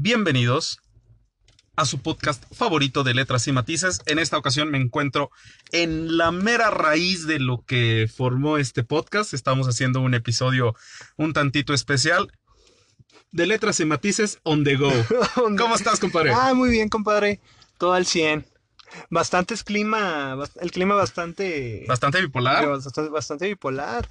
Bienvenidos a su podcast favorito de letras y matices. En esta ocasión me encuentro en la mera raíz de lo que formó este podcast. Estamos haciendo un episodio un tantito especial de letras y matices on the go. ¿Cómo estás, compadre? Ah, muy bien, compadre. Todo al 100. Bastante es clima, el clima bastante... Bastante bipolar. Bastante, bastante bipolar.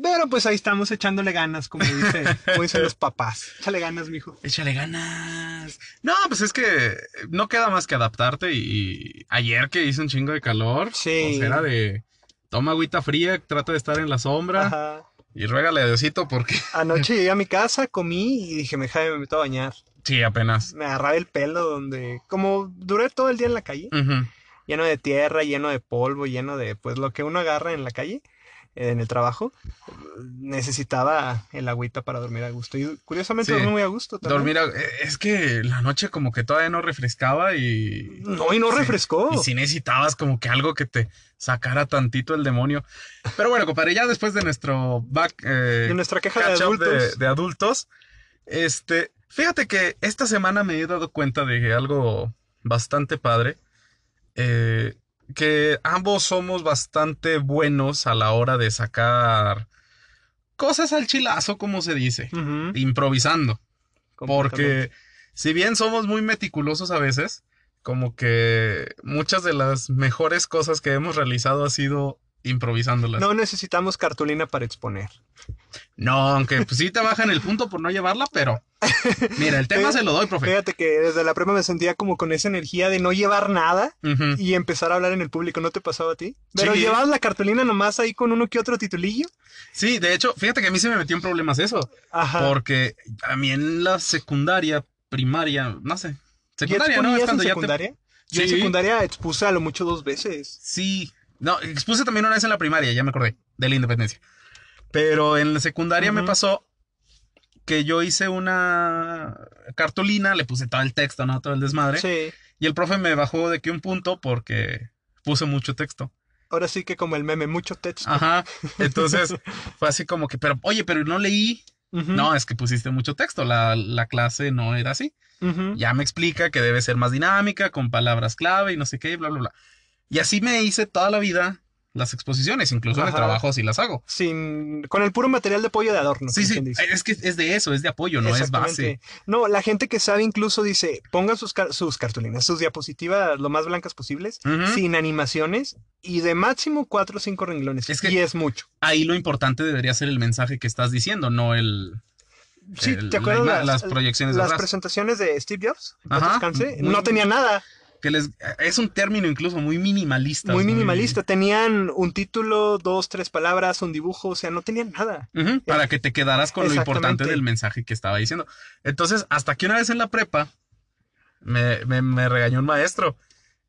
Pero pues ahí estamos echándole ganas, como, dice, como dicen los papás. Échale ganas, mijo. Échale ganas. No, pues es que no queda más que adaptarte. Y ayer que hizo un chingo de calor, Sí. pues era de toma agüita fría, trata de estar en la sombra Ajá. y ruégale a Diosito porque Anoche llegué a mi casa, comí y dije, me me meto a bañar. sí, apenas. Me agarraba el pelo donde... Como duré todo el día en la calle, lleno de tierra, lleno de polvo, lleno de pues lo que uno agarra en la calle, en el trabajo, necesitaba el agüita para dormir a gusto. Y curiosamente Sí. dormí muy a gusto también. Dormir, a- eh, es que la noche como que todavía no refrescaba y... No, y no Sí. refrescó. Y si necesitabas como que algo que te sacara tantito el demonio. Pero bueno, compadre, ya después de nuestro back... eh, de nuestra queja de adultos. de, de adultos. Este, fíjate que esta semana me he dado cuenta de algo bastante padre. eh, que ambos somos bastante buenos a la hora de sacar cosas al chilazo, como se dice, improvisando. Porque si bien somos muy meticulosos a veces, como que muchas de las mejores cosas que hemos realizado ha sido improvisándolas. No necesitamos cartulina para exponer. No, aunque pues sí te bajan el punto por no llevarla, pero mira, el tema se lo doy, profe. Fíjate que desde la prueba me sentía como con esa energía de no llevar nada y empezar a hablar en el público. ¿No te pasaba a ti? Pero Sí. llevabas la cartulina nomás ahí con uno que otro titulillo. Sí, de hecho, fíjate que a mí se me metió en problemas eso, Ajá. porque a mí en la secundaria, primaria, no sé, ¿Ya secundaria, ¿no? Es cuando en ya te... secundaria? Yo en secundaria expuse a lo mucho dos veces. Sí, no, expuse también una vez en la primaria, ya me acordé, de la independencia. Pero en la secundaria me pasó que yo hice una cartulina, le puse todo el texto, ¿no? Todo el desmadre. Sí. Y el profe me bajó de que un punto porque puse mucho texto. Ahora sí que como el meme, mucho texto. Ajá. Entonces fue así como que, pero, oye, pero no leí. No, es que pusiste mucho texto. La, la clase no era así. Ya me explica que debe ser más dinámica, con palabras clave y no sé qué, y bla, bla, bla. Y así me hice toda la vida las exposiciones, incluso en el trabajo así las hago. Sin, con el puro material de apoyo de adorno. Sí, sí, es que es de eso, es de apoyo, no es base. No, la gente que sabe incluso dice, pongan sus, car- sus cartulinas, sus diapositivas lo más blancas posibles, sin animaciones y de máximo cuatro o cinco renglones. Es que- y es mucho. Ahí lo importante debería ser el mensaje que estás diciendo, no el... Sí, el- ¿te la acuerdas ima- las, las proyecciones de las presentaciones de Steve Jobs? Ajá. descanse? Muy- no tenía nada, que les es un término incluso muy minimalista. muy minimalista. Tenían un título, dos, tres palabras, un dibujo, o sea, no tenían nada. Para que te quedaras con lo importante del mensaje que estaba diciendo. Entonces, hasta que una vez en la prepa me, me- me regañó un maestro.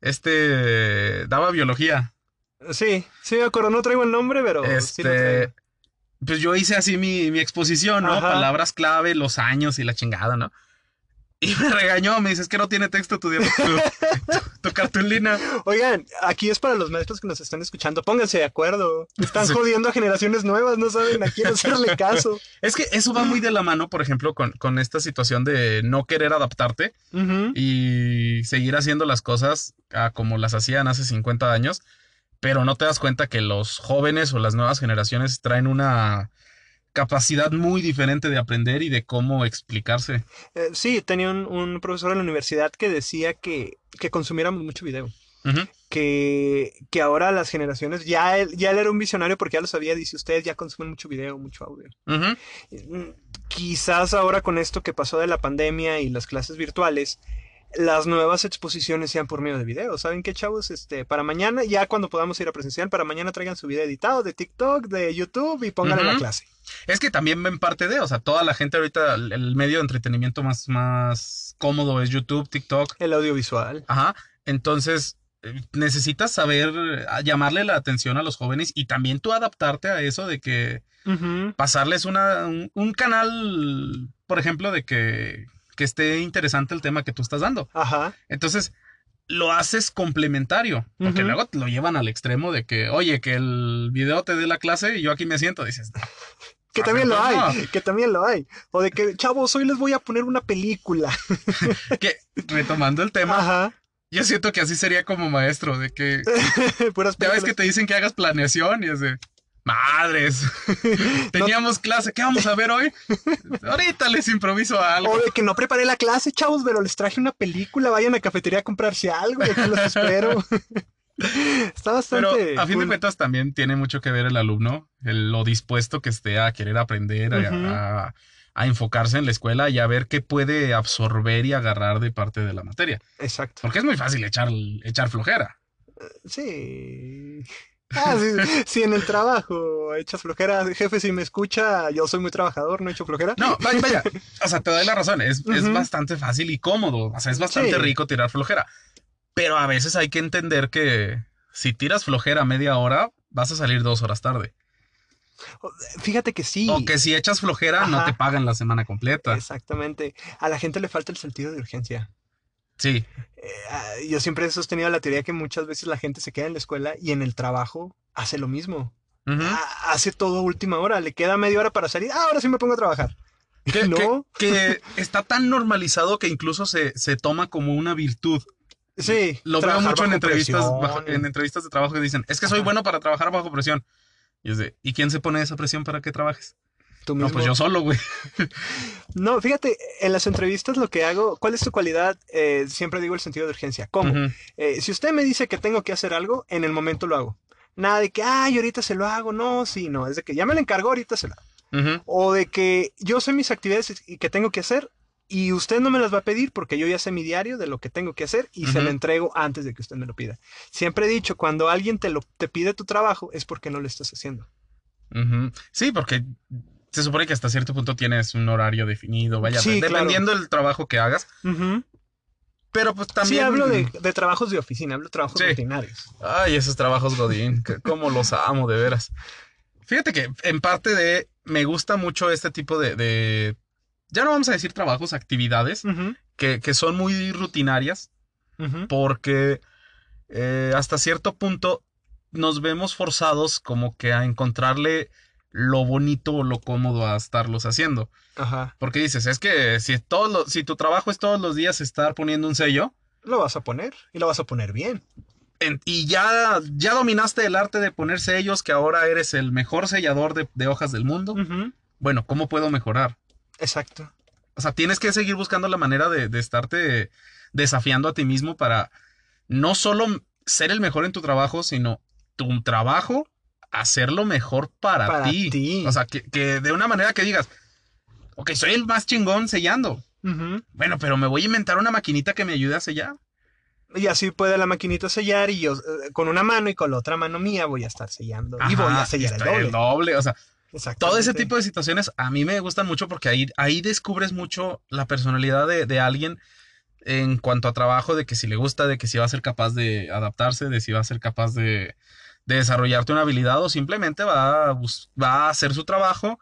Este daba biología. Sí, sí me acuerdo, no traigo el nombre, pero sí lo Este, traigo. pues yo hice así mi, mi exposición, ¿no? Ajá. Palabras clave, los años y la chingada, ¿no? Y me regañó, me dice, es que no tiene texto tu, tu, tu- tu cartulina. Oigan, aquí es para los maestros que nos están escuchando, pónganse de acuerdo. Están Sí. jodiendo a generaciones nuevas, no saben a quién hacerle caso. Es que eso va muy de la mano, por ejemplo, con, con esta situación de no querer adaptarte. Y seguir haciendo las cosas a como las hacían hace 50 años, pero no te das cuenta que los jóvenes o las nuevas generaciones traen una capacidad muy diferente de aprender y de cómo explicarse. Eh, sí, tenía un, un profesor en la universidad que decía que, que consumiéramos mucho video. Que, que ahora las generaciones, ya él, ya él era un visionario porque ya lo sabía, dice, ustedes ya consumen mucho video, mucho audio. Ujú. Mm, Quizás ahora con esto que pasó de la pandemia y las clases virtuales, las nuevas exposiciones sean por medio de video. ¿Saben qué, chavos? Este, para mañana, ya cuando podamos ir a presencial, para mañana traigan su video editado de TikTok, de YouTube y pónganlo en la clase. Es que también ven parte de, o sea, toda la gente ahorita, el- medio de entretenimiento más, más cómodo es YouTube, TikTok. El audiovisual. Ajá. Entonces, eh, necesitas saber eh, llamarle la atención a los jóvenes y también tú adaptarte a eso de que pasarles una, un, un canal, por ejemplo, de que, que esté interesante el tema que tú estás dando. Ajá. Entonces, lo haces complementario, porque luego te lo llevan al extremo de que, oye, que el video te dé la clase y yo aquí me siento, dices, Que Ah, también lo pero hay, que también lo hay. O de que, chavos, hoy les voy a poner una película. Que retomando el tema, Ajá. yo siento que así sería como maestro, de que Puras ya ves que te dicen que hagas planeación y es de madres. Teníamos clase, ¿qué vamos a ver hoy? Ahorita les improviso algo. O de que no preparé la clase, chavos, pero les traje una película, vayan a la cafetería a comprarse algo y aquí los espero. Está Pero bastante. a fin de cuentas también tiene mucho que ver el alumno, el- lo dispuesto que esté a querer aprender, a- a, a enfocarse en la escuela y a ver qué puede absorber y agarrar de parte de la materia. Exacto. Porque es muy fácil echar, echar flojera. Sí. Ah, sí, sí, en el trabajo echas flojera. Jefe, si me escucha, yo soy muy trabajador, no echo flojera. No, vaya, vaya. O sea, te doy la razón. Es, bastante fácil y cómodo. O sea, es bastante Sí. rico tirar flojera. Pero a veces hay que entender que si tiras flojera media hora, vas a salir dos horas tarde. Fíjate que sí. O que si echas flojera, no te pagan la semana completa. Exactamente. A la gente le falta el sentido de urgencia. Sí. Eh, ah, yo siempre he sostenido la teoría que muchas veces la gente se queda en la escuela y en el trabajo hace lo mismo. Ah, hace todo a última hora. Le queda media hora para salir. Ah, ahora sí me pongo a trabajar. Que, ¿No? que- que está tan normalizado que incluso se, se toma como una virtud. Sí. Lo veo mucho en entrevistas, bajo- en entrevistas de trabajo que dicen, es que soy Ajá. bueno para trabajar bajo presión. Y es de, ¿y quién se pone esa presión para que trabajes? Tú No, pues yo solo, güey. No, fíjate, en las entrevistas lo que hago, ¿cuál es tu cualidad? Eh, siempre digo el sentido de urgencia. ¿Cómo? Eh, si usted me dice que tengo que hacer algo, en el momento lo hago. Nada de que, ay, ahorita se lo hago. No, sí, no. Es de que ya me lo encargó, ahorita se lo hago. O de que yo sé mis actividades y que tengo que hacer y usted no me las va a pedir porque yo ya sé mi diario de lo que tengo que hacer y se lo entrego antes de que usted me lo pida. Siempre he dicho, cuando alguien te, lo, te pide tu trabajo es porque no lo estás haciendo. Sí, porque se supone que hasta cierto punto tienes un horario definido, vaya, Sí, claro. dependiendo del trabajo que hagas. Pero pues también... Sí, hablo de, de trabajos de oficina, hablo de trabajos Sí. rutinarios. Ay, esos trabajos Godín, que- cómo los amo, de veras. Fíjate que en parte de... Me gusta mucho este tipo de... de- ya no vamos a decir trabajos, actividades, que, que son muy rutinarias, porque eh, hasta cierto punto nos vemos forzados como que a encontrarle lo bonito o lo cómodo a estarlos haciendo. Ajá. Porque dices, es que si, si tu trabajo es todos los días estar poniendo un sello Lo vas a poner y lo vas a poner bien. en- y ya, ya dominaste el arte de poner sellos, que ahora eres el mejor sellador de, de hojas del mundo, bueno, ¿cómo puedo mejorar? Exacto. O sea, tienes que seguir buscando la manera de, de estarte desafiando a ti mismo para no solo ser el mejor en tu trabajo, sino tu trabajo hacerlo mejor para, Para ti. ti. O sea, que, que de una manera que digas, ok, soy el más chingón sellando. Bueno, pero me voy a inventar una maquinita que me ayude a sellar. Y así puede la maquinita sellar y yo eh, con una mano y con la otra mano mía voy a estar sellando. y voy a sellar el doble. doble. O sea, todo ese tipo de situaciones a mí me gustan mucho porque ahí, ahí descubres mucho la personalidad de, de alguien en cuanto a trabajo, de que si le gusta, de que si va a ser capaz de adaptarse, de si va a ser capaz de, de desarrollarte una habilidad o simplemente va a, bus- va a hacer su trabajo,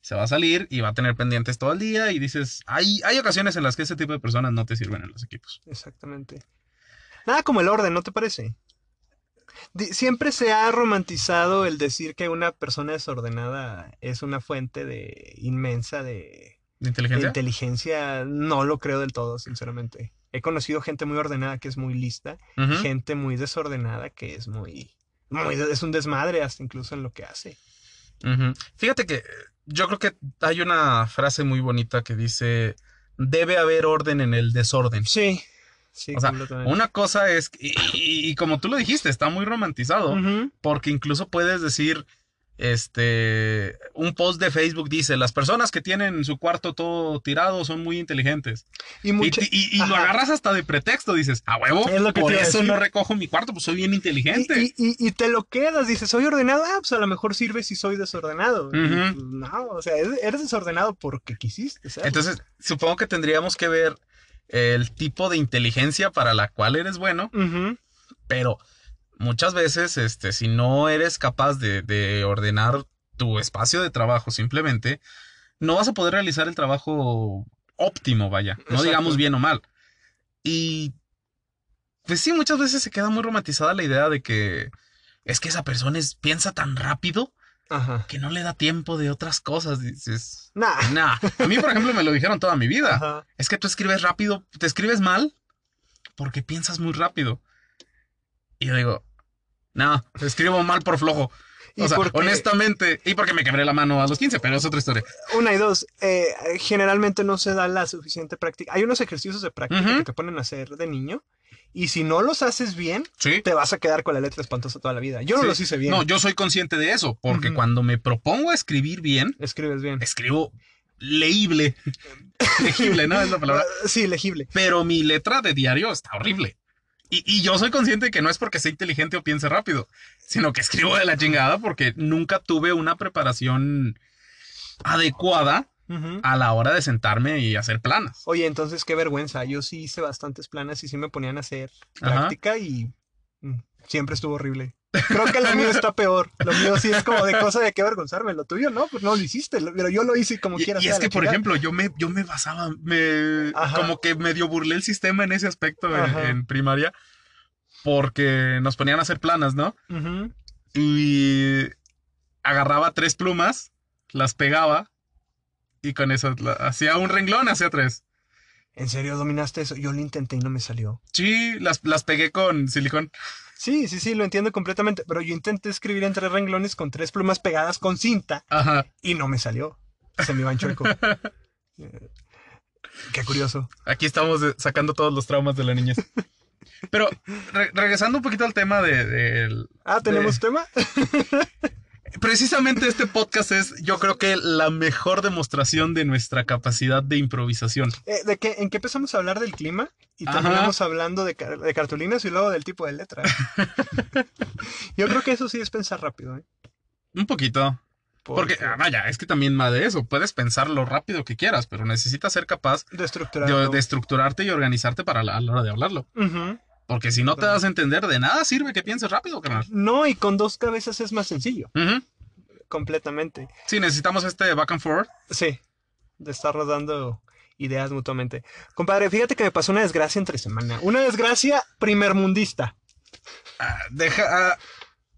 se va a salir y va a tener pendientes todo el día y dices, hay, hay ocasiones en las que ese tipo de personas no te sirven en los equipos. Exactamente. Nada como el orden, ¿no te parece? Siempre se ha romantizado el decir que una persona desordenada es una fuente de inmensa de, ¿De de inteligencia? No lo creo del todo, sinceramente. He conocido gente muy ordenada que es muy lista, gente muy desordenada que es muy, muy es un desmadre hasta incluso en lo que hace. Fíjate que eh, yo creo que hay una frase muy bonita que dice, debe haber orden en el desorden. Sí, sí, O sea, completamente. Una cosa es, y, y- y como tú lo dijiste, está muy romantizado, porque incluso puedes decir, este, un post de Facebook dice, las personas que tienen su cuarto todo tirado son muy inteligentes. Y, Y, mucha- y- y lo agarras hasta de pretexto, dices, a huevo, Es lo que por eso no recojo mi cuarto, pues soy bien inteligente. Y, te lo quedas, dices, soy ordenado, ah, pues a lo mejor sirve si soy desordenado. Pues, no, o sea, eres, desordenado porque quisiste. Entonces, supongo que tendríamos que ver el tipo de inteligencia para la cual eres bueno, pero muchas veces, este, si no eres capaz de, de ordenar tu espacio de trabajo simplemente, no vas a poder realizar el trabajo óptimo, vaya, no digamos bien o mal. Y pues sí, muchas veces se queda muy romantizada la idea de que es que esa persona es, piensa tan rápido Ajá. que no le da tiempo de otras cosas. Dices, Nah. nah. A mí, por ejemplo, me lo dijeron toda mi vida. Ajá. Es que tú escribes rápido, te escribes mal porque piensas muy rápido. Y yo digo, no, escribo mal por flojo. Y O sea, porque- honestamente, y porque me quebré la mano a los 15, pero es otra historia. Una y dos, eh, generalmente no se da la suficiente práctica. Hay unos ejercicios de práctica que te ponen a hacer de niño y si no los haces bien, Sí. te vas a quedar con la letra espantosa toda la vida. Yo no Sí. los hice bien. No, yo soy consciente de eso, porque cuando me propongo escribir bien, Escribes bien. escribo leíble. Legible, ¿no? Es la palabra. Sí, legible. Pero mi letra de diario está horrible. Y, y yo soy consciente de que no es porque sea inteligente o piense rápido, sino que escribo de la chingada porque nunca tuve una preparación adecuada a la hora de sentarme y hacer planas. Oye, entonces qué vergüenza. Yo sí hice bastantes planas y sí me ponían a hacer Ajá. práctica y mm, siempre estuvo horrible. Creo que lo mío está peor. Lo mío sí es como de cosa de qué avergonzarme. Lo tuyo no, pues no lo hiciste. Pero yo lo hice como Y, quiera. y es que, por ejemplo, yo me, yo me basaba, me, Ajá. como que medio burlé el sistema en ese aspecto en, primaria, porque nos ponían a hacer planas, ¿no? Y agarraba tres plumas, las pegaba y con eso la- hacía un renglón hacia tres. ¿En serio dominaste eso? Yo lo intenté y no me salió. Sí, las, las pegué con silicón. Sí, sí, sí, lo entiendo completamente. Pero yo intenté escribir en tres renglones con tres plumas pegadas con cinta Ajá. y no me salió. Se me iba en chueco. Eh, Qué curioso. Aquí estamos eh, sacando todos los traumas de la niñez. Pero re- regresando un poquito al tema de, Ah, ¿tenemos tema? Precisamente este podcast es, yo creo que la mejor demostración de nuestra capacidad de improvisación. Eh, ¿De qué, ¿En qué empezamos a hablar del clima? Y Ajá. terminamos hablando de, car- de cartulinas y luego del tipo de letra. Yo creo que eso sí es pensar rápido, ¿eh? Un poquito. Porque, ah, vaya, es que también va de eso. Puedes pensar lo rápido que quieras, pero necesitas ser capaz de de, estructurar. de estructurarte y organizarte para la, a la hora de hablarlo. Porque si no te das a entender, de nada sirve que pienses rápido, carnal. No, y con dos cabezas es más sencillo, completamente. Sí, necesitamos este back and forth. Sí, de estarnos dando ideas mutuamente. Compadre, fíjate que me pasó una desgracia entre semana. Una desgracia primermundista. Ah, deja- ah,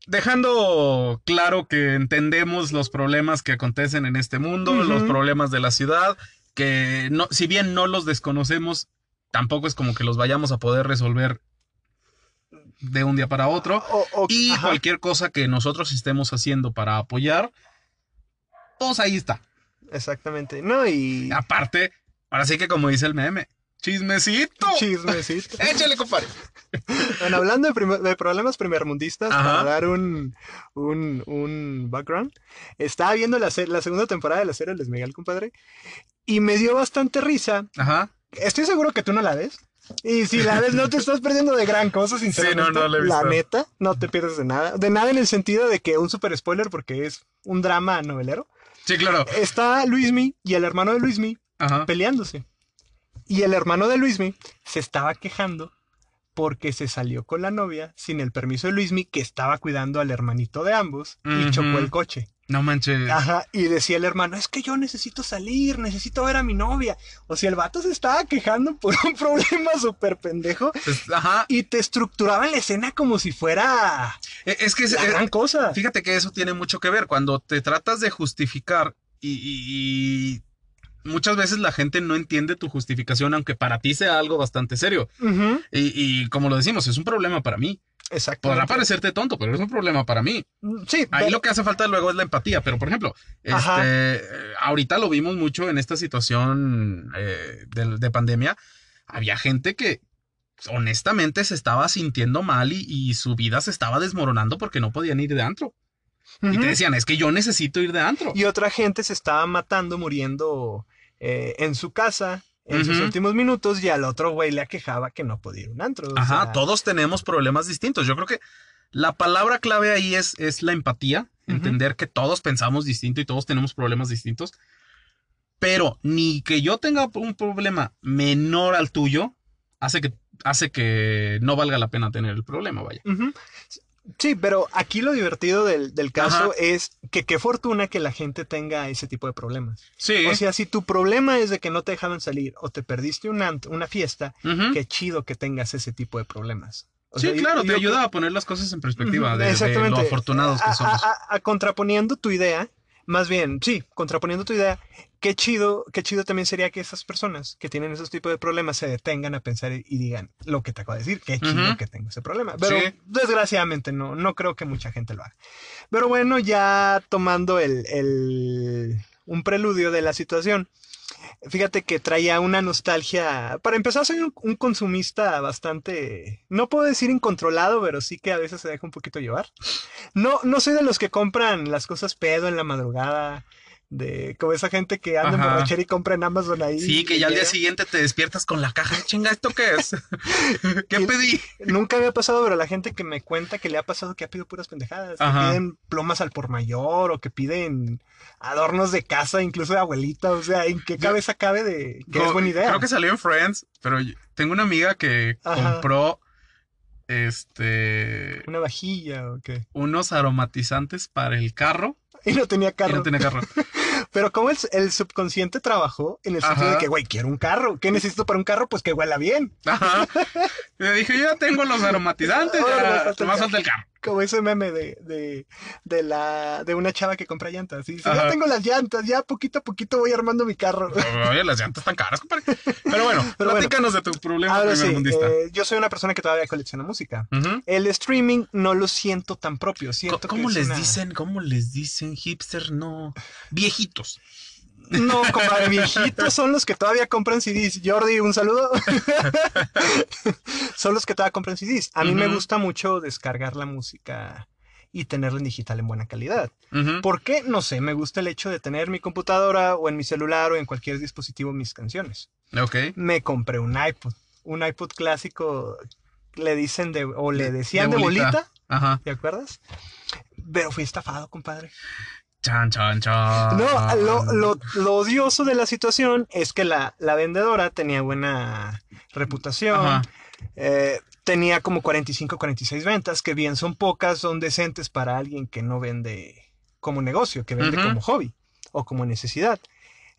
dejando claro que entendemos los problemas que acontecen en este mundo, los problemas de la ciudad, que no, si bien no los desconocemos, tampoco es como que los vayamos a poder resolver de un día para otro. O- o- Y ajá. cualquier cosa que nosotros estemos haciendo para apoyar, pues ahí está. Exactamente. No, y... Aparte, ahora sí que como dice el meme, chismecito. Chismecito. Échale, compadre. Bueno, hablando de, problemas primermundistas, Ajá. para dar un, un, un background, estaba viendo la, se- la segunda temporada de la serie Luis Miguel, compadre, y me dio bastante risa. Ajá. Estoy seguro que tú no la ves. Y si la ves, no te estás perdiendo de gran cosa, sinceramente. no, no la he visto. neta, no te pierdes de nada. De nada en el sentido de que un super spoiler, porque es un drama novelero. Sí, claro. Está Luismi y el hermano de Luismi Ajá. peleándose. Y el hermano de Luismi se estaba quejando porque se salió con la novia sin el permiso de Luismi, que estaba cuidando al hermanito de ambos, y chocó el coche. No manches. Ajá, y decía el hermano, es que yo necesito salir, necesito ver a mi novia. O sea, el vato se estaba quejando por un problema súper pendejo Es- Ajá. y te estructuraba la escena como si fuera E- Es que es- la eh, gran cosa. fíjate que eso tiene mucho que ver. Cuando te tratas de justificar y, y- y muchas veces la gente no entiende tu justificación, aunque para ti sea algo bastante serio. Y como lo decimos, es un problema para mí. Exacto. Podrá parecerte tonto, pero es un problema para mí. Sí, Ahí lo que hace falta luego es la empatía. Pero, por ejemplo, este, ahorita lo vimos mucho en esta situación eh, de, de pandemia. Había gente que honestamente se estaba sintiendo mal y, y su vida se estaba desmoronando porque no podían ir de antro. Y te decían, es que yo necesito ir de antro. Y otra gente se estaba matando, muriendo eh, en su casa en sus Ujú. últimos minutos y al otro güey le aquejaba que no podía ir a un antro. o Ajá, sea, todos tenemos problemas distintos. Yo creo que la palabra clave ahí es, es la empatía, entender que todos pensamos distinto y todos tenemos problemas distintos. Pero ni que yo tenga un problema menor al tuyo hace que, hace que no valga la pena tener el problema, vaya. Sí, pero aquí lo divertido del, del caso Ajá. es que qué fortuna que la gente tenga ese tipo de problemas. Sí. O sea, si tu problema es de que no te dejaban salir o te perdiste un ant- una fiesta, qué chido que tengas ese tipo de problemas. O Sí, sea, yo- claro, te yo ayuda a poner las cosas en perspectiva de, de exactamente. lo afortunados que somos. a- a- a contraponiendo tu idea, más bien, sí, contraponiendo tu idea, qué chido, qué chido también sería que esas personas que tienen esos tipos de problemas se detengan a pensar y, y digan lo que te acabo de decir, qué chido que tengo ese problema. Pero Sí. desgraciadamente no, no creo que mucha gente lo haga. Pero bueno, ya tomando el, el- un preludio de la situación. Fíjate que traía una nostalgia. Para empezar, soy un, un consumista bastante. No puedo decir incontrolado, pero sí que a veces se deja un poquito llevar. No, no soy de los que compran las cosas pedo en la madrugada. De como esa gente que anda en borrachera y compra en Amazon ahí. Sí, que y ya al día siguiente te despiertas con la caja. Chinga, ¿esto qué es? ¿Qué Y- pedí? Nunca había pasado, pero la gente que me cuenta que le ha pasado que ha pedido puras pendejadas. Que piden plumas al por mayor o que piden adornos de casa, incluso de abuelita. O sea, ¿en qué cabeza cabe de que es buena idea? Creo que salió en Friends, pero tengo una amiga que Ajá. compró este Una vajilla o qué. unos aromatizantes para el carro Y no tenía y carro. no tenía carro. Pero como el, el subconsciente trabajó en el sentido Ajá. de que, güey, quiero un carro. ¿Qué necesito para un carro? Pues que huela bien. Ajá. Le dije, yo ya tengo los aromatizantes, me falta el carro. Como ese meme de, de, de, la, de una chava que compra llantas. Y dice, Ajá. ya tengo las llantas, ya poquito a poquito voy armando mi carro. Oye, las llantas están caras, compadre. Pero bueno, Pero bueno. platícanos de tu problema Ahora sí, primermundista. eh, yo soy una persona que todavía colecciona música. El streaming no lo siento tan propio. Siento que ¿Cómo es les una- dicen? ¿Cómo les dicen? Hipster, no. Viejitos. No, compadre, viejitos son los que todavía compran CDs. Jordi, un saludo. son los que todavía compran CDs. A mí me gusta mucho descargar la música y tenerla en digital en buena calidad. Ujú. ¿Por qué? No sé, me gusta el hecho de tener en mi computadora o en mi celular o en cualquier dispositivo mis canciones. Ok. Me compré un iPod, un iPod clásico, le dicen de, o le decían de, de bolita. bolita. Ajá. ¿te acuerdas? Pero fui estafado, compadre. Chan, chan, chan. No, lo, lo- lo odioso de la situación es que la, la vendedora tenía buena reputación. Eh, tenía como 45, 46 ventas, que bien son pocas, son decentes para alguien que no vende como negocio, que vende como hobby o como necesidad.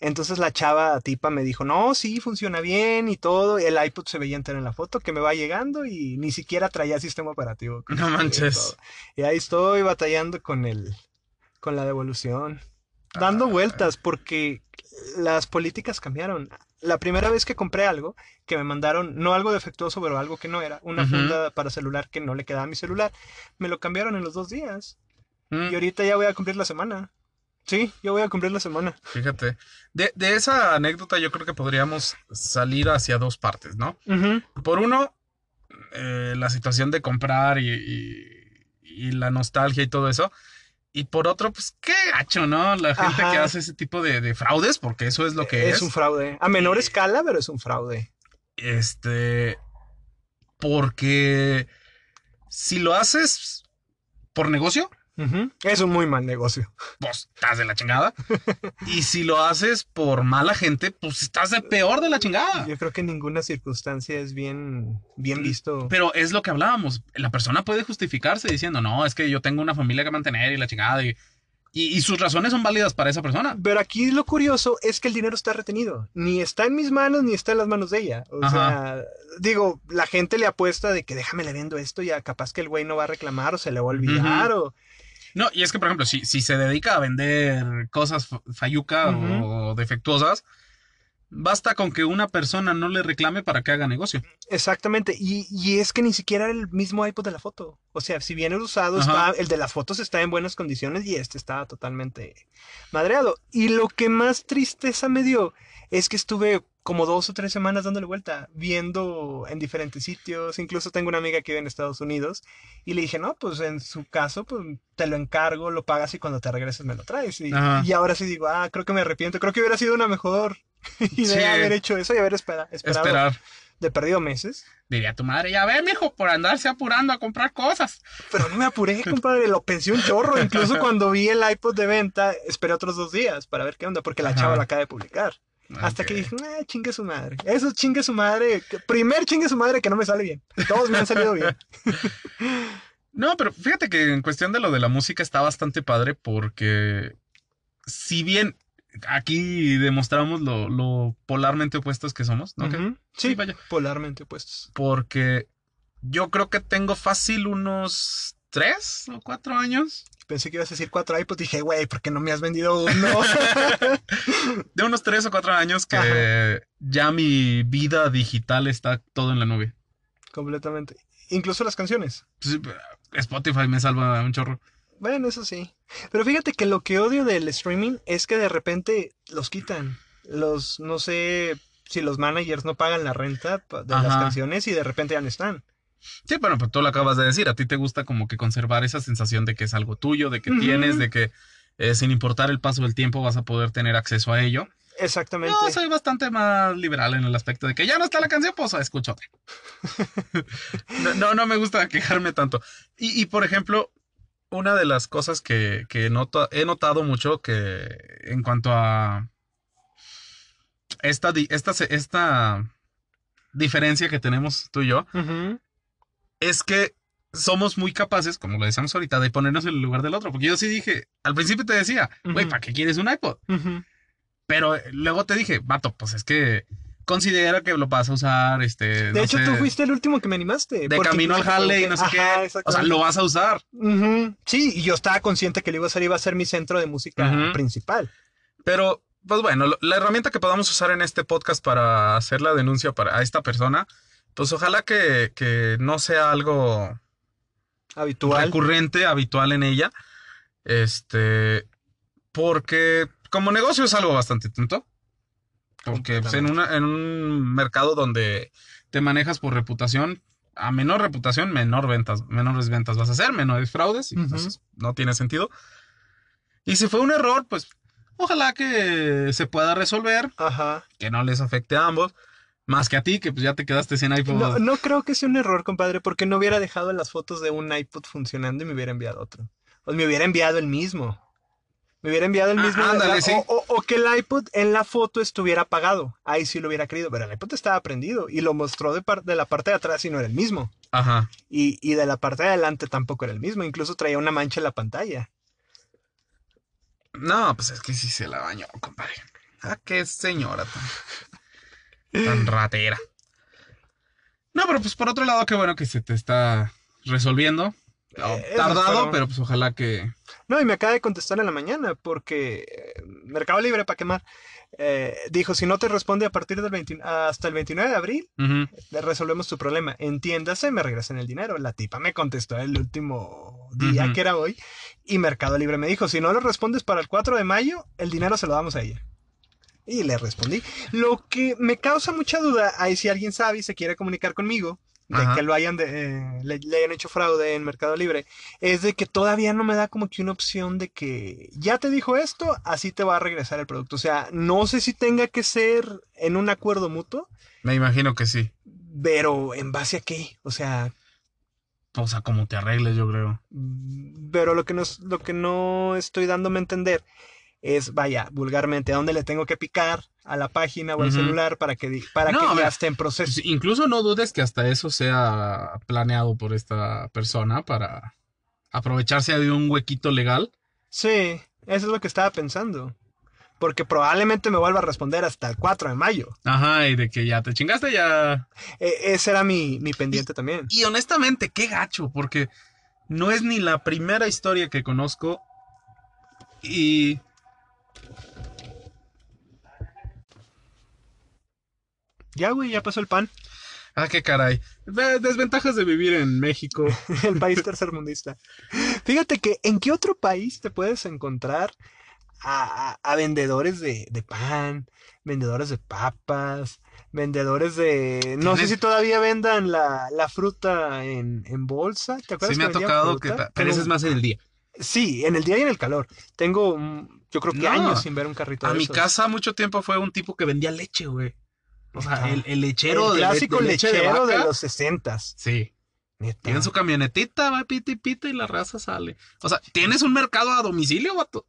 Entonces la chava tipa me dijo, no, sí, funciona bien y todo. El iPod se veía entero en la foto que me va llegando y ni siquiera traía sistema operativo. No manches. Todo. Y ahí estoy batallando con el, con la devolución. Dando Ah. vueltas porque las políticas cambiaron. La primera vez que compré algo, que me mandaron, no algo defectuoso, pero algo que no era, una funda para celular que no le quedaba a mi celular, me lo cambiaron en los dos días. Mm, Y ahorita ya voy a cumplir la semana. Sí, yo voy a cumplir la semana. Fíjate. De, de esa anécdota yo creo que podríamos salir hacia dos partes, ¿no? Por uno, eh, la situación de comprar y, y- y la nostalgia y todo eso. Y por otro, pues qué gacho, ¿no? La gente Ajá. que hace ese tipo de, de fraudes, porque eso es lo que es. Es un fraude. A menor escala, pero es un fraude. Este. Porque si lo haces por negocio, Es un muy mal negocio. pues estás de la chingada. y si lo haces por mala gente, pues estás de peor de la chingada. Yo creo que en ninguna circunstancia es bien, bien visto. Pero es lo que hablábamos. La persona puede justificarse diciendo, no, es que yo tengo una familia que mantener y la chingada. Y, y, y sus razones son válidas para esa persona. Pero aquí lo curioso es que el dinero está retenido. Ni está en mis manos ni está en las manos de ella. O Ajá. sea, digo, la gente le apuesta de que déjame le vendo esto, ya capaz que el güey no va a reclamar o se le va a olvidar o... No, y es que, por ejemplo, si, si se dedica a vender cosas fa- fayuca Ujú. o defectuosas, basta con que una persona no le reclame para que haga negocio. Exactamente. Y, y es que ni siquiera era el mismo iPod de la foto. O sea, si bien el usado está, el de las fotos está en buenas condiciones y este estaba totalmente madreado. Y lo que más tristeza me dio es que estuve como dos o tres semanas dándole vuelta, viendo en diferentes sitios. Incluso tengo una amiga que vive en Estados Unidos y le dije, no, pues en su caso, pues te lo encargo, lo pagas y cuando te regreses me lo traes. Y, y ahora sí digo, ah, creo que me arrepiento. Creo que hubiera sido una mejor idea Sí. haber hecho eso y haber espera- esperado Esperar. de perdido meses. Diría tu madre, ya ve, mijo, por andarse apurando a comprar cosas. Pero no me apuré, compadre, lo pensé un chorro. Incluso cuando vi el iPod de venta, esperé otros dos días para ver qué onda, porque la Ajá. chava la acaba de publicar. Hasta Ok. que dije, ah, chingue su madre. Eso chingue su madre. Primer chingue su madre que no me sale bien. Todos me han salido bien. No, pero fíjate que en cuestión de lo de la música está bastante padre porque si bien aquí demostramos lo, lo polarmente opuestos que somos, ¿no? Sí, Sí, vaya. polarmente opuestos. Porque yo creo que tengo fácil unos tres o cuatro años. Pensé que ibas a decir cuatro iPods. Dije, güey, ¿por qué no me has vendido uno? de unos tres o cuatro años que Ajá. ya mi vida digital está todo en la nube. Completamente. Incluso las canciones. Pues, Spotify me salva un chorro. Bueno, eso sí. Pero fíjate que lo que odio del streaming es que de repente los quitan. Los, no sé si los managers no pagan la renta de Ajá. las canciones y de repente ya no están. Sí, bueno, pues tú lo acabas de decir. A ti te gusta como que conservar esa sensación de que es algo tuyo, de que uh -huh. tienes, de que eh, sin importar el paso del tiempo vas a poder tener acceso a ello. Exactamente. No, soy bastante más liberal en el aspecto de que ya no está la canción, pues escucho otra. no, no, no, me gusta quejarme tanto. Y, y por ejemplo, una de las cosas que, que noto, he notado mucho que en cuanto a esta, esta, esta diferencia que tenemos tú y yo, uh -huh. es que somos muy capaces, como lo decíamos ahorita, de ponernos en el lugar del otro. Porque yo sí dije, al principio te decía, güey, uh -huh. ¿para qué quieres un iPod? Uh -huh. Pero luego te dije, vato, pues es que considera que lo vas a usar, este... De no hecho, sé, tú fuiste el último que me animaste. De camino al Harley, no sé Ajá, qué. O sea, lo vas a usar. Uh -huh. Sí, y yo estaba consciente que lo iba a iba a ser mi centro de música uh -huh. principal. Pero, pues bueno, la herramienta que podamos usar en este podcast para hacer la denuncia para a esta persona, pues ojalá que, que no sea algo... Habitual. Recurrente, habitual en ella. Este... Porque como negocio es algo bastante tonto. Porque pues, en, una, en un mercado donde te manejas por reputación, a menor reputación, menor ventas, menores ventas vas a hacer, menores fraudes, y uh -huh. entonces no tiene sentido. Y si fue un error, pues ojalá que se pueda resolver, Ajá. que no les afecte a ambos. Más que a ti, que pues ya te quedaste sin iPod. No, no creo que sea un error, compadre, porque no hubiera dejado las fotos de un iPod funcionando y me hubiera enviado otro. O me hubiera enviado el mismo. Me hubiera enviado el mismo. Ah, ándale, sí. o, o, o, que el iPod en la foto estuviera apagado. Ahí sí lo hubiera querido. Pero el iPod estaba prendido y lo mostró de, de la parte de atrás y no era el mismo. Ajá. Y, y, de la parte de adelante tampoco era el mismo. Incluso traía una mancha en la pantalla. No, pues es que sí se la bañó, compadre. Ah, qué señora tan, tan ratera. No, pero pues por otro lado, qué bueno que se te está resolviendo. Eh, tardado, pero... pero pues ojalá que. No, y me acaba de contestar en la mañana porque eh, Mercado Libre para quemar. Eh, dijo, si no te responde a partir del 20, hasta el 29 de abril, uh -huh. resolvemos tu problema. Entiéndase, me regresen el dinero. La tipa me contestó el último día, uh -huh. que era hoy, y Mercado Libre me dijo, si no lo respondes para el 4 de mayo, el dinero se lo damos a ella. Y le respondí. Lo que me causa mucha duda, ahí si alguien sabe y se quiere comunicar conmigo, de Ajá. que lo hayan de, eh, le, le, hayan hecho fraude en Mercado Libre, es de que todavía no me da como que una opción de que ya te dijo esto, así te va a regresar el producto. O sea, no sé si tenga que ser en un acuerdo mutuo. Me imagino que sí. Pero en base a qué? O sea, o sea, como te arregles, yo creo. Pero lo que no, lo que no estoy dándome a entender es, vaya, vulgarmente, a dónde le tengo que picar a la página o al uh -huh. celular para que, para no, que ya esté en proceso. Incluso no dudes que hasta eso sea planeado por esta persona para aprovecharse de un huequito legal. Sí, eso es lo que estaba pensando. Porque probablemente me vuelva a responder hasta el 4 de mayo. Ajá, y de que ya te chingaste, ya. E ese era mi, mi pendiente y, también. Y honestamente, qué gacho, porque no es ni la primera historia que conozco. Y Ya, güey, ya pasó el pan. Ah, qué caray. Desventajas de vivir en México. el país tercermundista. Fíjate que en qué otro país te puedes encontrar a, a, a vendedores de, de, pan, vendedores de papas, vendedores de... No sé si todavía vendan la, la fruta en, en, bolsa. ¿Te acuerdas? Sí, me ha tocado fruta? que... Pero eso es más en el día. Sí, en el día y en el calor. Tengo, yo creo que no, años sin ver un carrito A de mi esos. casa mucho tiempo fue un tipo que vendía leche, güey. O sea, el, el, lechero. El clásico de, de leche lechero de, de, los sesentas. Sí. Neta. Tienen su camionetita, va pita y pita y la raza sale. O sea, ¿tienes un mercado a domicilio, vato?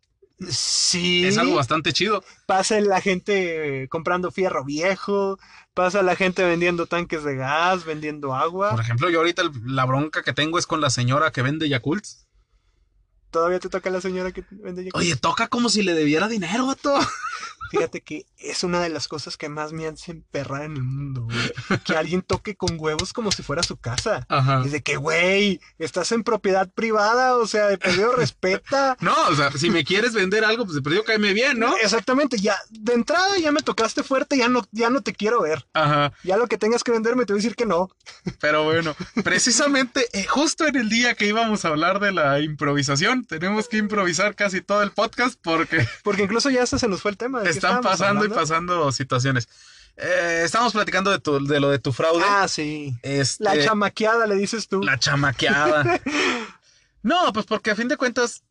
Sí. Es algo bastante chido. Pasa la gente comprando fierro viejo, pasa la gente vendiendo tanques de gas, vendiendo agua. Por ejemplo, yo ahorita la bronca que tengo es con la señora que vende Yakult. ¿Todavía te toca la señora que vende? Oye, toca como si le debiera dinero, vato. Fíjate que es una de las cosas que más me hacen perrar en el mundo, güey. Que alguien toque con huevos como si fuera su casa. Ajá. Es de que, güey, estás en propiedad privada, o sea, de perdido respeta. No, o sea, si me quieres vender algo, pues de perdido cáeme bien, ¿no? Exactamente, ya de entrada ya me tocaste fuerte, ya no, ya no te quiero ver. Ajá. Ya lo que tengas que venderme te voy a decir que no. Pero bueno, precisamente eh, justo en el día que íbamos a hablar de la improvisación, tenemos que improvisar casi todo el podcast porque Porque incluso ya hasta se nos fue el tema. ¿de qué están pasando y pasando situaciones. Eh, estamos platicando de, tu, de lo de tu fraude. Ah, sí. Este, La chamaqueada, le dices tú. La chamaqueada. no, pues porque a fin de cuentas,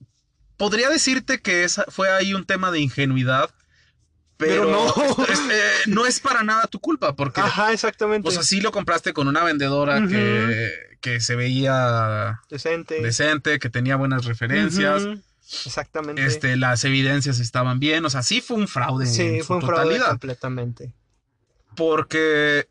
podría decirte que esa fue ahí un tema de ingenuidad. Pero, Pero no. es- eh, no es para nada tu culpa, porque Ajá, exactamente. pues así lo compraste con una vendedora que, que se veía Decente. decente, que tenía buenas referencias, Exactamente. este, las evidencias estaban bien, o sea, sí fue un fraude sí, en su fue un fraude completamente. porque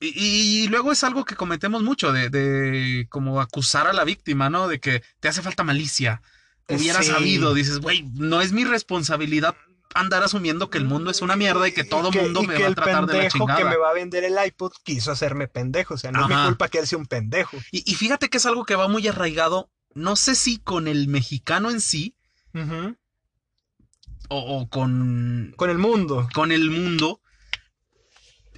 y, y luego es algo que cometemos mucho de, de como acusar a la víctima, ¿no? De que te hace falta malicia, hubiera Sí. sabido, dices, güey, no es mi responsabilidad andar asumiendo que el mundo es una mierda y que todo mundo y me que va a tratar de la pendejo chingada. que me va a vender el iPod quiso hacerme pendejo. O sea, no es Ajá. mi culpa que él sea un pendejo. Y, y fíjate que es algo que va muy arraigado, no sé si con el mexicano en sí o, o con, Con el mundo. con el mundo,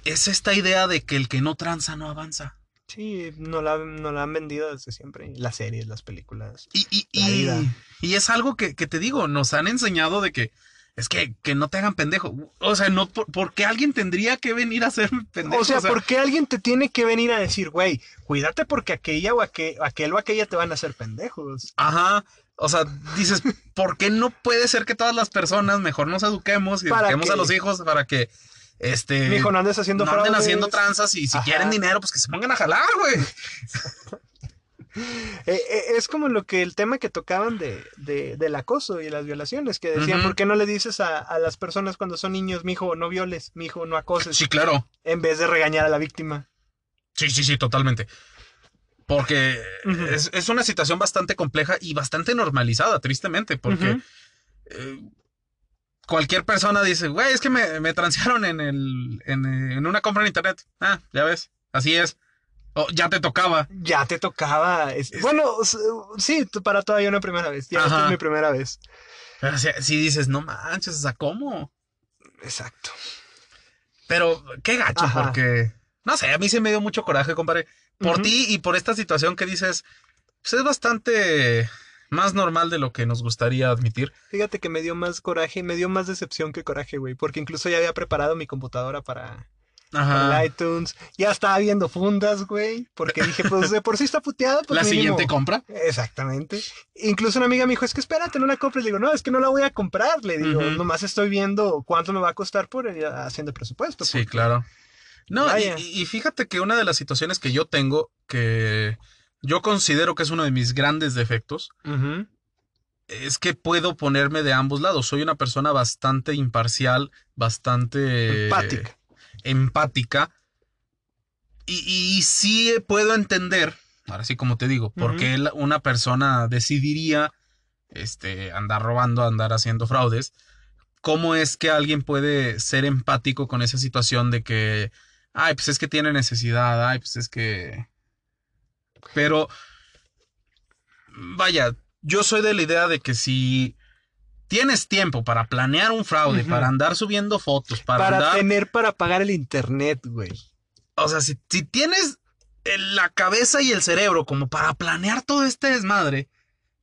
es esta idea de que el que no tranza no avanza. Sí, no la, no la han vendido desde siempre. Las series, las películas. Y, y, La y- vida. y es algo que, que te digo, nos han enseñado de que es que, que no te hagan pendejo. O sea, no, por, ¿por qué alguien tendría que venir a hacerme pendejo? O sea, ¿por qué alguien te tiene que venir a decir, güey, cuídate porque aquella o aquel, aquel o aquella te van a hacer pendejos? Ajá. O sea, dices, ¿por qué no puede ser que todas las personas mejor nos eduquemos y ¿Para eduquemos a los hijos para que este Mijo, no andes haciendo no anden fraudes. haciendo tranzas y si Ajá. quieren dinero, pues que se pongan a jalar, güey. Eh, eh, es como lo que el tema que tocaban de, de- del acoso y las violaciones, que decían. ¿por qué no le dices a, a las personas cuando son niños, mijo, no violes, mijo, no acoses, Sí, claro. en vez de regañar a la víctima? Sí, sí, sí, totalmente. Porque es, es una situación bastante compleja y bastante normalizada, tristemente, porque eh, cualquier persona dice, güey, es que me, me transearon en, el, en, en una compra en internet. Ah, ya ves, así es. O ya te tocaba. Ya te tocaba. es- Es- Bueno, sí, para todavía una primera vez. Ya esta es mi primera vez. Pero si, si dices, no manches, o sea, ¿cómo? Exacto. Pero qué gacho, Ajá. porque, no sé, a mí se me dio mucho coraje, compadre. Por ti y por esta situación que dices, pues es bastante más normal de lo que nos gustaría admitir. Fíjate que me dio más coraje, me dio más decepción que coraje, güey, porque incluso ya había preparado mi computadora para Ajá. iTunes. Ya estaba viendo fundas, güey, porque dije, pues de por sí está puteada, pues La mínimo. siguiente compra. Exactamente. Incluso una amiga me dijo, es que espérate, no la compres. Le digo, no, es que no la voy a comprar. Le digo, nomás estoy viendo cuánto me va a costar por ir haciendo presupuesto. Sí, porque- claro. No, y, fíjate que una de las situaciones que yo tengo, que yo considero que es uno de mis grandes defectos, es que puedo ponerme de ambos lados. Soy una persona bastante imparcial, bastante Empática. Empática. Y, y sí puedo entender, ahora sí como te digo, por qué una persona decidiría este, andar robando, andar haciendo fraudes. ¿Cómo es que alguien puede ser empático con esa situación de que, ay, pues es que tiene necesidad, ay, pues es que... Pero, vaya, yo soy de la idea de que si tienes tiempo para planear un fraude, para andar subiendo fotos, para, Para, andar... tener para pagar el internet, güey. O sea, si, si tienes la cabeza y el cerebro como para planear todo este desmadre,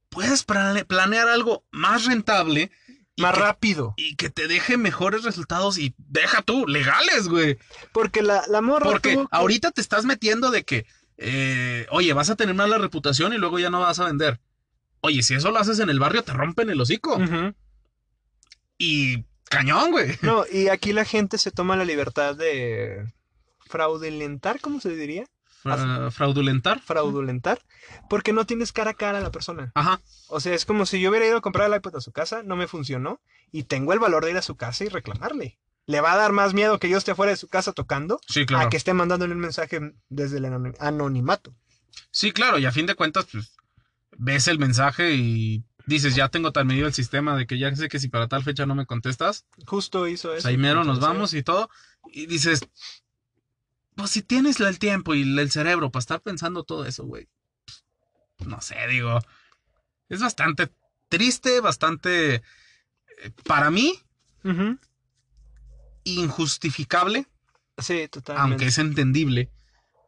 puedes plane- planear algo más rentable Más que, rápido. y que te deje mejores resultados y deja tú, legales, güey. Porque la, la morra Porque tuvo ahorita te estás metiendo de que, eh, oye, vas a tener mala reputación y luego ya no vas a vender. Oye, si eso lo haces en el barrio, te rompen el hocico. Y cañón, güey. No, y aquí la gente se toma la libertad de fraudulentar, ¿cómo se diría? Fra- fraudulentar. Fraudulentar, porque no tienes cara a cara a la persona. Ajar O sea, es como si yo hubiera ido a comprar el iPod a su casa, no me funcionó, y tengo el valor de ir a su casa y reclamarle. Le va a dar más miedo que yo esté fuera de su casa tocando Sí, claro. a que esté mandándole un mensaje desde el anonim- anonimato. Sí, claro, y a fin de cuentas, pues, ves el mensaje y dices, ya tengo tan medido el sistema de que ya sé que si para tal fecha no me contestas, Justo hizo pues eso. ahí mero nos vamos y todo. Y dices, pues si tienes el tiempo y el cerebro para estar pensando todo eso, güey. pues, No sé, digo, es bastante triste, bastante, eh, para mí, ujú. injustificable, Sí, totalmente. aunque es entendible,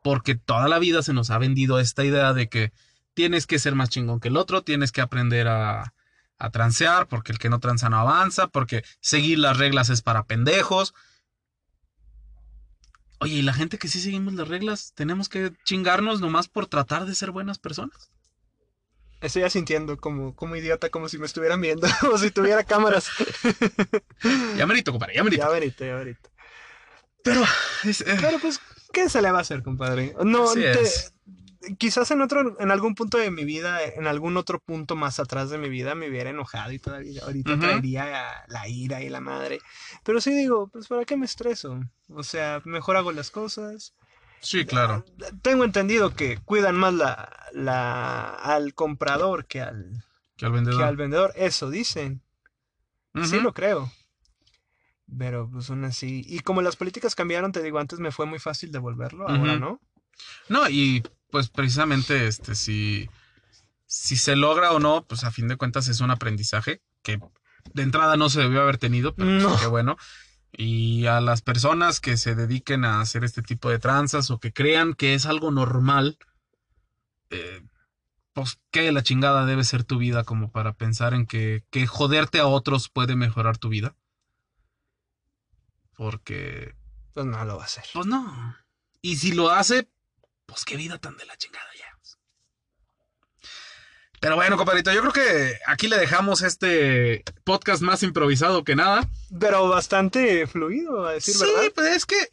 porque toda la vida se nos ha vendido esta idea de que tienes que ser más chingón que el otro, tienes que aprender a, a transear, porque el que no tranza no avanza, porque seguir las reglas es para pendejos. Oye, y la gente que sí seguimos las reglas, tenemos que chingarnos nomás por tratar de ser buenas personas. Estoy ya sintiendo como, como idiota, como si me estuvieran viendo, o si tuviera cámaras. Ya merito, compadre, ya merito. ya verito, ya verito. Pero, es, eh, Pero pues, ¿qué se le va a hacer, compadre? No, te-. Quizás en otro, en algún punto de mi vida, en algún otro punto más atrás de mi vida, me hubiera enojado y todavía ahorita Ujú. traería la ira y la madre. Pero sí digo, pues ¿para qué me estreso? O sea, mejor hago las cosas. sí, claro. Tengo entendido que cuidan más la, la, al comprador que al, Que al que vendedor. al vendedor. Eso dicen. Sí lo creo. Pero pues aún así. Y como las políticas cambiaron, te digo, antes me fue muy fácil devolverlo, ahora no. No, y pues precisamente este, si, si se logra o no, pues a fin de cuentas es un aprendizaje que de entrada no se debió haber tenido, pero pues, qué bueno. Y a las personas que se dediquen a hacer este tipo de tranzas o que crean que es algo normal, eh, pues qué la chingada debe ser tu vida como para pensar en que, que joderte a otros puede mejorar tu vida. Porque Pues no lo va a hacer. pues no. Y si lo hace, pues qué vida tan de la chingada ya. Pero bueno, compadrito, yo creo que aquí le dejamos este podcast más improvisado que nada. Pero bastante fluido, a decir sí, verdad. pues es que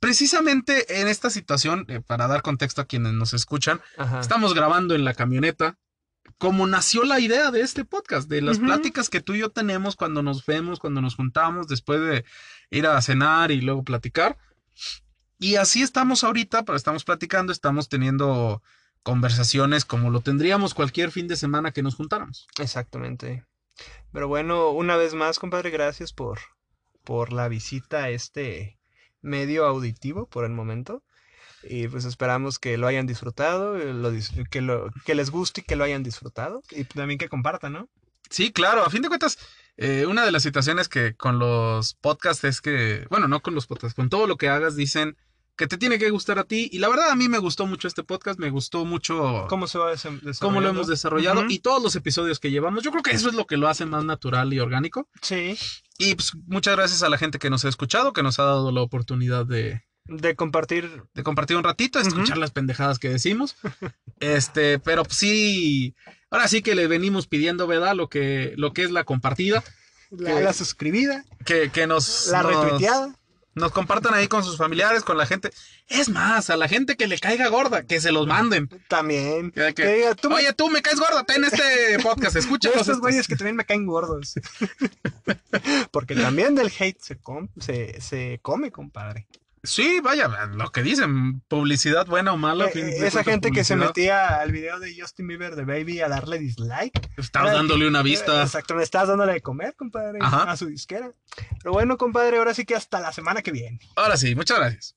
precisamente en esta situación, eh, para dar contexto a quienes nos escuchan, Ajá. estamos grabando en la camioneta. Como nació la idea de este podcast, de las pláticas que tú y yo tenemos cuando nos vemos, cuando nos juntamos, después de ir a cenar y luego platicar. Y así estamos ahorita, pero estamos platicando, estamos teniendo conversaciones como lo tendríamos cualquier fin de semana que nos juntáramos. Exactamente. Pero bueno, una vez más, compadre, gracias por, por la visita a este medio auditivo por el momento. Y pues esperamos que lo hayan disfrutado, eh, lo que, lo, que les guste y que lo hayan disfrutado. Y también que compartan, ¿no? Sí, claro, a fin de cuentas, eh, una de las situaciones que con los podcasts es que, bueno, no con los podcasts, con todo lo que hagas dicen que te tiene que gustar a ti. Y la verdad a mí me gustó mucho este podcast, me gustó mucho ¿Cómo se va cómo lo hemos desarrollado y todos los episodios que llevamos. Yo creo que eso es lo que lo hace más natural y orgánico. Sí, Y pues muchas gracias a la gente que nos ha escuchado, que nos ha dado la oportunidad de, de compartir. de compartir un ratito, escuchar las pendejadas que decimos. Este, pero pues, sí, ahora sí que le venimos pidiendo, ¿verdad? Lo que, lo que es la compartida, La, Que- la suscribida, que, que nos, la nos- retuiteada. Nos compartan ahí con sus familiares, con la gente. Es más, a la gente que le caiga gorda, que se los manden. También. Que- que, Que diga, tú me- Oye, tú me caes gorda, ten este podcast, estos estos". güeyes que también me caen gordos. Porque también del hate se, com- se, se come, compadre. Sí, vaya, lo que dicen, publicidad buena o mala. Eh, fin esa gente que se metía al video de Justin Bieber de Baby a darle dislike. Era dándole que- una vista. Exacto, me estás dándole de comer, compadre, Ajá. a su disquera. Pero bueno, compadre, ahora sí que hasta la semana que viene. Ahora sí, muchas gracias.